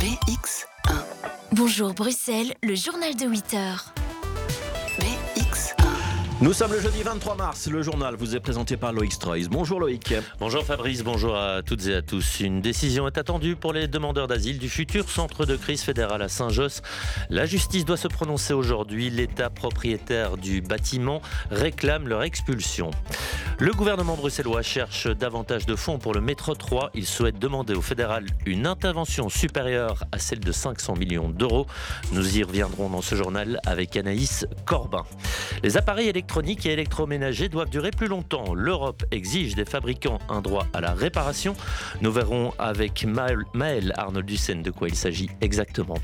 BX1. Bonjour Bruxelles, le journal de 8 heures. Nous sommes le jeudi 23 mars. Le journal vous est présenté par Loïc Stroys. Bonjour Loïc. Bonjour Fabrice, bonjour à toutes et à tous. Une décision est attendue pour les demandeurs d'asile du futur centre de crise fédéral à Saint-Josse. La justice doit se prononcer aujourd'hui. L'État propriétaire du bâtiment réclame leur expulsion. Le gouvernement bruxellois cherche davantage de fonds pour le métro 3. Il souhaite demander au fédéral une intervention supérieure à celle de 500 millions d'euros. Nous y reviendrons dans ce journal avec Anaïs Corbin. Les appareils électroniques et électroménagers doivent durer plus longtemps. L'Europe exige des fabricants un droit à la réparation. Nous verrons avec Maël Arnold Dussen de quoi il s'agit exactement.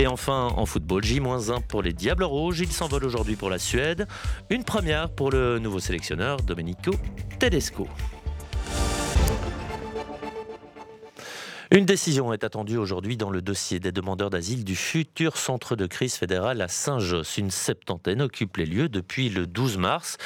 Et enfin, en football, J-1 pour les Diables Rouges. Ils s'envolent aujourd'hui pour la Suède. Une première pour le nouveau sélectionneur Domenico Tedesco. Une décision est attendue aujourd'hui dans le dossier des demandeurs d'asile du futur centre de crise fédéral à Saint-Josse. Une septantaine occupe les lieux depuis le 12 mars.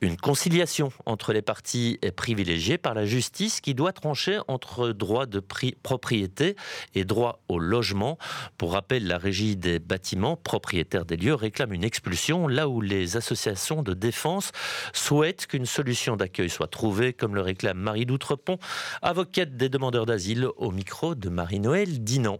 Une conciliation entre les parties est privilégiée par la justice qui doit trancher entre droit de propriété et droit au logement. Pour rappel, la régie des bâtiments propriétaires des lieux réclame une expulsion là où les associations de défense souhaitent qu'une solution d'accueil soit trouvée, comme le réclame Marie Doutrepont, avocate des demandeurs d'asile au micro de Marie-Noël Dinan.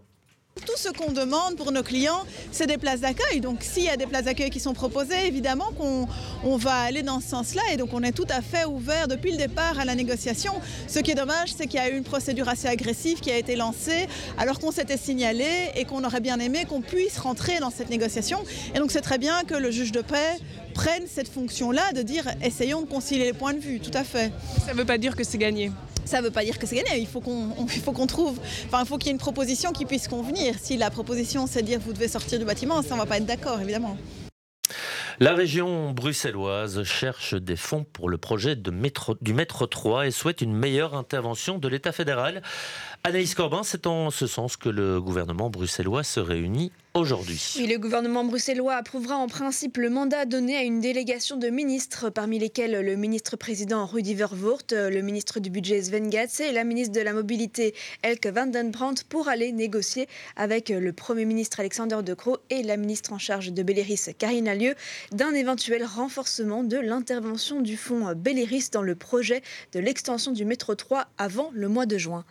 Tout ce qu'on demande pour nos clients, c'est des places d'accueil. Donc s'il y a des places d'accueil qui sont proposées, évidemment qu'on on va aller dans ce sens-là. Et donc on est tout à fait ouvert depuis le départ à la négociation. Ce qui est dommage, c'est qu'il y a eu une procédure assez agressive qui a été lancée alors qu'on s'était signalé et qu'on aurait bien aimé qu'on puisse rentrer dans cette négociation. Et donc c'est très bien que le juge de paix prenne cette fonction-là de dire essayons de concilier les points de vue. Tout à fait. Ça ne veut pas dire que c'est gagné ça ne veut pas dire que c'est gagné. Il faut qu'on trouve, enfin, il faut qu'il y ait une proposition qui puisse convenir. Si la proposition c'est de dire vous devez sortir du bâtiment, ça on va pas être d'accord, évidemment. La région bruxelloise cherche des fonds pour le projet du métro 3 et souhaite une meilleure intervention de l'État fédéral. Anaïs Corbin, c'est en ce sens que le gouvernement bruxellois se réunit aujourd'hui. Oui, le gouvernement bruxellois approuvera en principe le mandat donné à une délégation de ministres, parmi lesquels le ministre-président Rudy Vervoort, le ministre du budget Sven Gatz et la ministre de la Mobilité Elke van den Brandt pour aller négocier avec le Premier ministre Alexander De Croo et la ministre en charge de Belleris Karine Allieu d'un éventuel renforcement de l'intervention du fonds Belleris dans le projet de l'extension du métro 3 avant le mois de juin.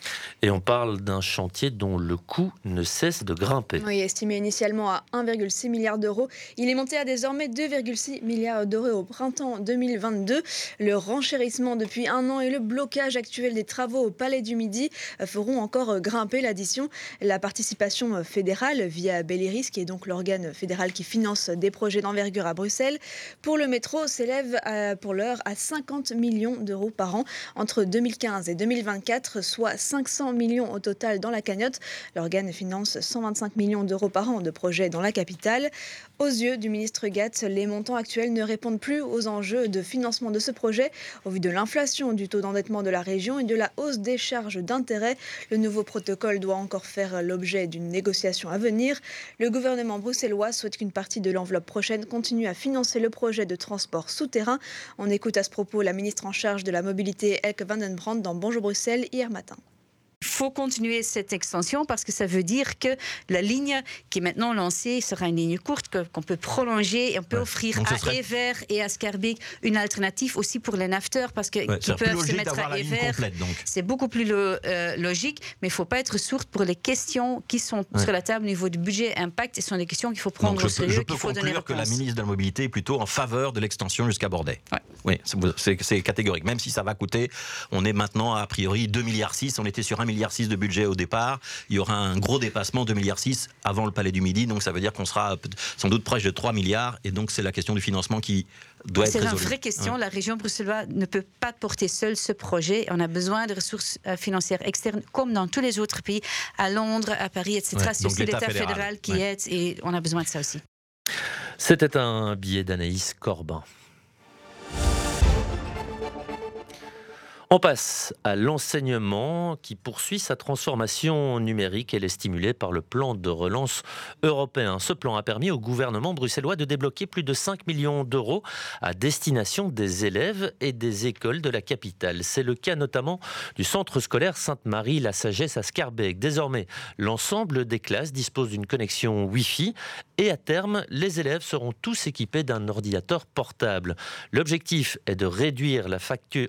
Et on parle d'un chantier dont le coût ne cesse de grimper. Oui, estimé à 1,6 milliard d'euros. Il est monté à désormais 2,6 milliards d'euros au printemps 2022. Le renchérissement depuis un an et le blocage actuel des travaux au Palais du Midi feront encore grimper l'addition. La participation fédérale via Belleris, qui est donc l'organe fédéral qui finance des projets d'envergure à Bruxelles, pour le métro s'élève pour l'heure à 50 millions d'euros par an entre 2015 et 2024, soit 500 millions au total dans la cagnotte. L'organe finance 125 millions d'euros par an de projets dans la capitale. Aux yeux du ministre Gatz, les montants actuels ne répondent plus aux enjeux de financement de ce projet. Au vu de l'inflation, du taux d'endettement de la région et de la hausse des charges d'intérêt, le nouveau protocole doit encore faire l'objet d'une négociation à venir. Le gouvernement bruxellois souhaite qu'une partie de l'enveloppe prochaine continue à financer le projet de transport souterrain. On écoute à ce propos la ministre en charge de la mobilité, Elke van den Brandt, dans Bonjour Bruxelles hier matin. Il faut continuer cette extension parce que ça veut dire que la ligne qui est maintenant lancée sera une ligne courte qu'on peut prolonger et on peut offrir à Ever et à Scarbeck une alternative aussi pour les nafteurs parce qu'ils peuvent se mettre à Ever. C'est beaucoup plus euh, logique, mais il ne faut pas être sourd pour les questions qui sont sur la table au niveau du budget impact. ce sont des questions qu'il faut prendre au sérieux. Je peux conclure que la ministre de la Mobilité est plutôt en faveur de l'extension jusqu'à Bordeaux. Oui, c'est catégorique. Même si ça va coûter, on est maintenant à, a priori 2 milliards 6, on était sur 1 milliard 6 de budget au départ. Il y aura un gros dépassement, 2 milliards 6 avant le Palais du Midi, donc ça veut dire qu'on sera sans doute proche de 3 milliards, et donc c'est la question du financement qui doit être résolue. C'est une vraie question. La région bruxelloise ne peut pas porter seule ce projet. On a besoin de ressources euh, financières externes, comme dans tous les autres pays, à Londres, à Paris, etc. c'est aussi l'État fédéral, qui aide, et on a besoin de ça aussi. C'était un billet d'Anaïs Corbin. On passe à l'enseignement qui poursuit sa transformation numérique. Elle est stimulée par le plan de relance européen. Ce plan a permis au gouvernement bruxellois de débloquer plus de 5 millions d'euros à destination des élèves et des écoles de la capitale. C'est le cas notamment du centre scolaire Sainte-Marie-la Sagesse à Scarbeck. Désormais, l'ensemble des classes dispose d'une connexion Wi-Fi et à terme, les élèves seront tous équipés d'un ordinateur portable. L'objectif est de réduire la,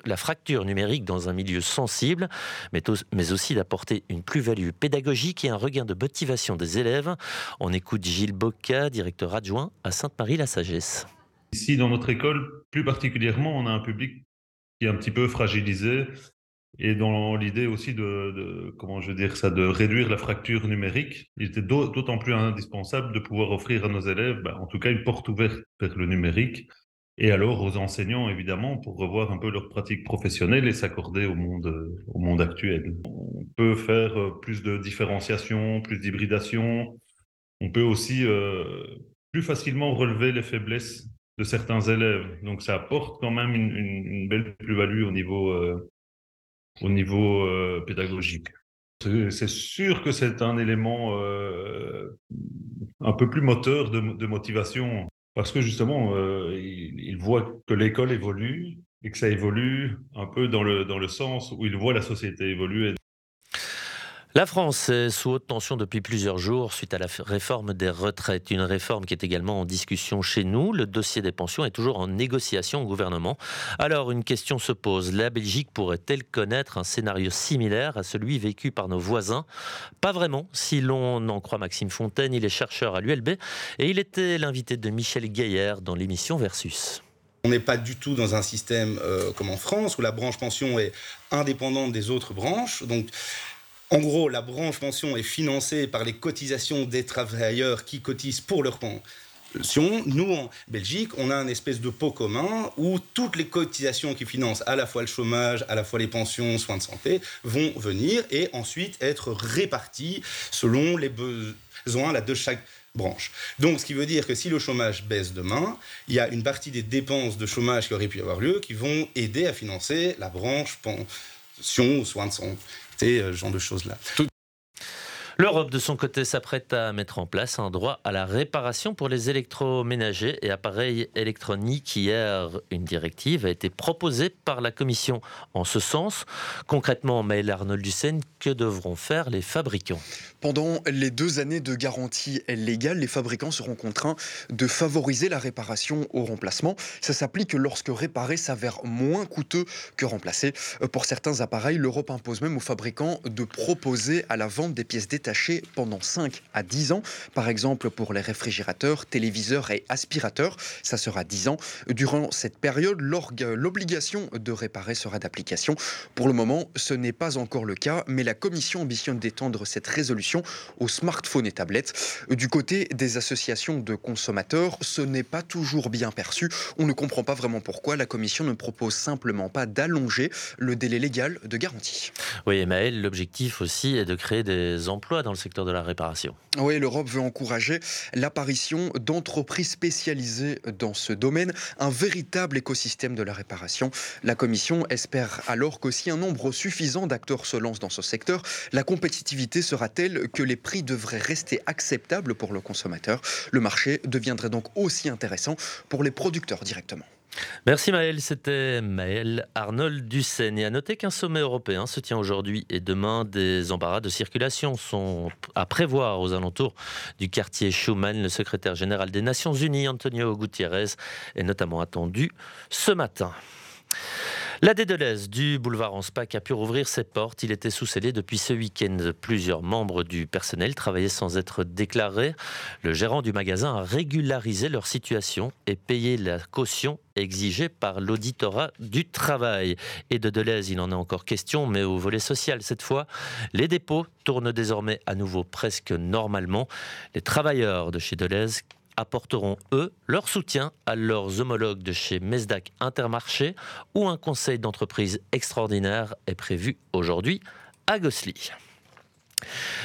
la fracture numérique dans un milieu sensible, mais, aussi d'apporter une plus-value pédagogique et un regain de motivation des élèves. On écoute Gilles Bocca, directeur adjoint à Sainte-Marie-la-Sagesse. Ici, dans notre école, plus particulièrement, on a un public qui est un petit peu fragilisé et dans l'idée aussi de, comment je veux dire ça, de réduire la fracture numérique, il était d'autant plus indispensable de pouvoir offrir à nos élèves, ben, en tout cas, une porte ouverte vers le numérique et alors aux enseignants, évidemment, pour revoir un peu leur pratique professionnelle et s'accorder au monde, au monde actuel. On peut faire euh, plus de différenciation, plus d'hybridation. On peut aussi euh, plus facilement relever les faiblesses de certains élèves. Donc ça apporte quand même une, belle plus-value au niveau, euh, au niveau pédagogique. C'est sûr que c'est un élément un peu plus moteur de motivation parce que justement, euh, il, voit que l'école évolue et que ça évolue un peu dans le, dans le sens où il voit la société évoluer. La France est sous haute tension depuis plusieurs jours suite à la réforme des retraites, une réforme qui est également en discussion chez nous. Le dossier des pensions est toujours en négociation au gouvernement. Alors une question se pose, la Belgique pourrait-elle connaître un scénario similaire à celui vécu par nos voisins? Pas vraiment, si l'on en croit Maxime Fontaine, il est chercheur à l'ULB et il était l'invité de Michel Gaillard dans l'émission Versus. On n'est pas du tout dans un système euh, comme en France où la branche pension est indépendante des autres branches. Donc en gros, la branche pension est financée par les cotisations des travailleurs qui cotisent pour leur pension. Nous, en Belgique, on a un espèce de pot commun où toutes les cotisations qui financent à la fois le chômage, à la fois les pensions, soins de santé, vont venir et ensuite être réparties selon les besoins de chaque branche. Donc, ce qui veut dire que si le chômage baisse demain, il y a une partie des dépenses de chômage qui auraient pu avoir lieu qui vont aider à financer la branche pension ou soins de santé ce euh, genre de choses-là. L'Europe, de son côté, s'apprête à mettre en place un droit à la réparation pour les électroménagers et appareils électroniques. Hier, une directive a été proposée par la Commission en ce sens. Concrètement, Maël Arnold Dussen, que devront faire les fabricants? Pendant les deux années de garantie légale, les fabricants seront contraints de favoriser la réparation au remplacement. Ça s'applique lorsque réparer s'avère moins coûteux que remplacer. Pour certains appareils, l'Europe impose même aux fabricants de proposer à la vente des pièces détachées pendant 5 à 10 ans. Par exemple, pour les réfrigérateurs, téléviseurs et aspirateurs, ça sera 10 ans. Durant cette période, l'obligation de réparer sera d'application. Pour le moment, ce n'est pas encore le cas, mais la Commission ambitionne d'étendre cette résolution aux smartphones et tablettes. Du côté des associations de consommateurs, ce n'est pas toujours bien perçu. On ne comprend pas vraiment pourquoi la Commission ne propose simplement pas d'allonger le délai légal de garantie. Oui, Maël, l'objectif aussi est de créer des emplois dans le secteur de la réparation. Oui, l'Europe veut encourager l'apparition d'entreprises spécialisées dans ce domaine, un véritable écosystème de la réparation. La Commission espère alors qu'aussi un nombre suffisant d'acteurs se lancent dans ce secteur, la compétitivité sera telle que les prix devraient rester acceptables pour le consommateur? Le marché deviendrait donc aussi intéressant pour les producteurs directement. Merci Maël, c'était Maël Arnold Dussen. Et à noter qu'un sommet européen se tient aujourd'hui et demain. Des embarras de circulation sont à prévoir aux alentours du quartier Schuman. Le secrétaire général des Nations Unies, Antonio Gutiérrez, est notamment attendu ce matin. La Dédelaise du boulevard Anspach a pu rouvrir ses portes. Il était sous scellé depuis ce week-end. Plusieurs membres du personnel travaillaient sans être déclarés. Le gérant du magasin a régularisé leur situation et payé la caution exigée par l'auditorat du travail. Et de Deleuze, il en est encore question, mais au volet social cette fois. Les dépôts tournent désormais à nouveau presque normalement. Les travailleurs de chez Deleuze apporteront, eux, leur soutien à leurs homologues de chez Mesdac Intermarché, où un conseil d'entreprise extraordinaire est prévu aujourd'hui à Gossely.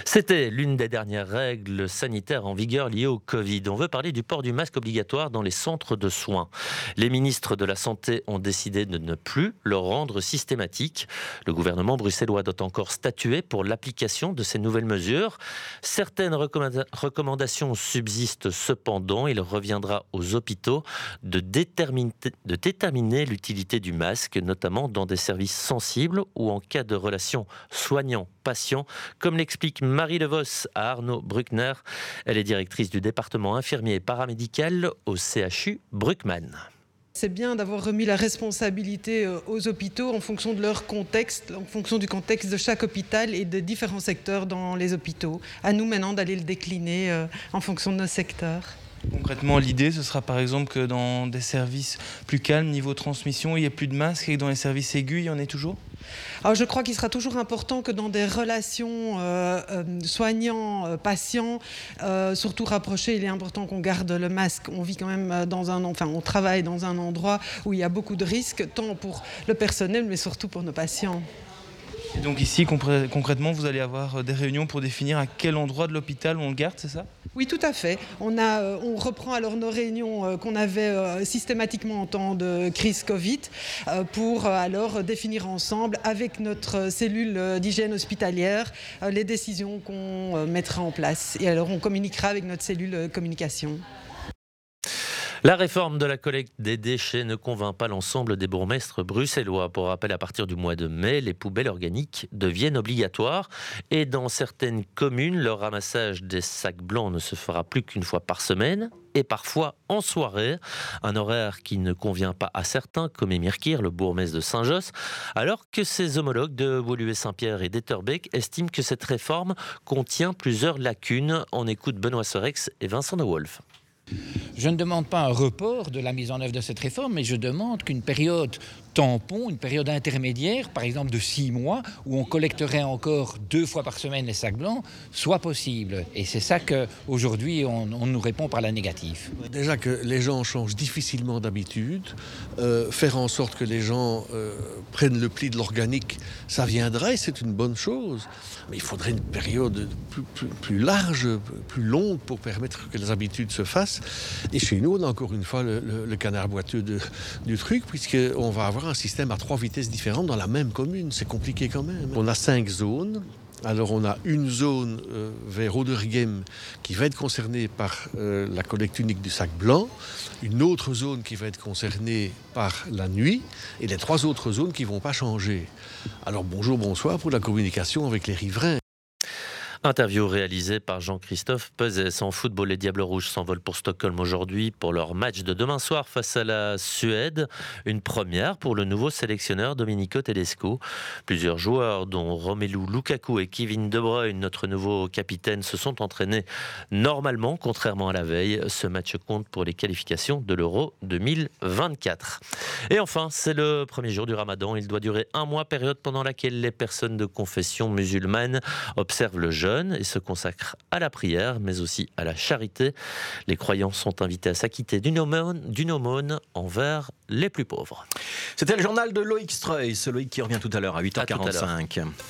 C'était l'une des dernières règles sanitaires en vigueur liées au Covid. On veut parler du port du masque obligatoire dans les centres de soins. Les ministres de la Santé ont décidé de ne plus le rendre systématique. Le gouvernement bruxellois doit encore statuer pour l'application de ces nouvelles mesures. Certaines recommandations subsistent cependant. Il reviendra aux hôpitaux de déterminer l'utilité du masque, notamment dans des services sensibles ou en cas de relation soignant-patient, comme les explique Marie Levos à Arnaud Bruckner. Elle est directrice du département infirmier et paramédical au CHU Bruckmann. C'est bien d'avoir remis la responsabilité euh, aux hôpitaux en fonction de leur contexte, en fonction du contexte de chaque hôpital et des différents secteurs dans les hôpitaux. À nous maintenant d'aller le décliner euh, en fonction de nos secteurs. Concrètement, l'idée, ce sera par exemple que dans des services plus calmes, niveau transmission, il n'y ait plus de masques et que dans les services aigus, il y en ait toujours? Alors je crois qu'il sera toujours important que dans des relations euh, euh, soignants-patients, euh, surtout rapprochées, il est important qu'on garde le masque. On vit quand même dans un, enfin, on travaille dans un endroit où il y a beaucoup de risques, tant pour le personnel, mais surtout pour nos patients. Donc ici, concrètement, vous allez avoir euh, des réunions pour définir à quel endroit de l'hôpital on le garde, c'est ça? Oui, tout à fait. On, euh, reprend alors nos réunions euh, qu'on avait systématiquement en temps de crise Covid pour alors définir ensemble avec notre cellule d'hygiène hospitalière les décisions qu'on mettra en place. Et alors on communiquera avec notre cellule communication. La réforme de la collecte des déchets ne convainc pas l'ensemble des bourgmestres bruxellois. Pour rappel, à partir du mois de mai, les poubelles organiques deviennent obligatoires et dans certaines communes, le ramassage des sacs blancs ne se fera plus qu'une fois par semaine et parfois en soirée, un horaire qui ne convient pas à certains, comme Émir Kir, le bourgmestre de Saint-Josse, alors que ses homologues de Woluwe-Saint-Pierre et d'Etterbeek estiment que cette réforme contient plusieurs lacunes. On écoute Benoît Sorex et Vincent de Wolf. Je ne demande pas un report de la mise en œuvre de cette réforme, mais je demande qu'une période tampon, une période intermédiaire, par exemple de six mois, où on collecterait encore deux fois par semaine les sacs blancs, soit possible. Et c'est ça qu'aujourd'hui, on, on, nous répond par la négative. Déjà que les gens changent difficilement d'habitude, euh, faire en sorte que les gens euh, prennent le pli de l'organique, ça viendra et c'est une bonne chose. Mais il faudrait une période plus, large, plus longue pour permettre que les habitudes se fassent. Et chez nous, on a encore une fois le, canard boiteux du truc, puisqu'on va avoir un système à trois vitesses différentes dans la même commune. C'est compliqué quand même. On a cinq zones. Alors on a une zone euh, vers Odergem qui va être concernée par euh, la collecte unique du sac blanc, une autre zone qui va être concernée par la nuit, et les trois autres zones qui ne vont pas changer. Alors bonjour, bonsoir pour la communication avec les riverains. Interview réalisée par Jean-Christophe Pezès. En football, les Diables Rouges s'envolent pour Stockholm aujourd'hui pour leur match de demain soir face à la Suède. Une première pour le nouveau sélectionneur Domenico Tedesco. Plusieurs joueurs, dont Romelu Lukaku et Kevin De Bruyne, notre nouveau capitaine, se sont entraînés normalement, contrairement à la veille. Ce match compte pour les qualifications de l'Euro 2024. Et enfin, c'est le premier jour du Ramadan. Il doit durer un mois, période pendant laquelle les personnes de confession musulmane observent le jeûne et se consacrent à la prière, mais aussi à la charité. Les croyants sont invités à s'acquitter d'une aumône, envers les plus pauvres. C'était le journal de Loïc Streuil, ce Loïc qui revient tout à l'heure à 8h45.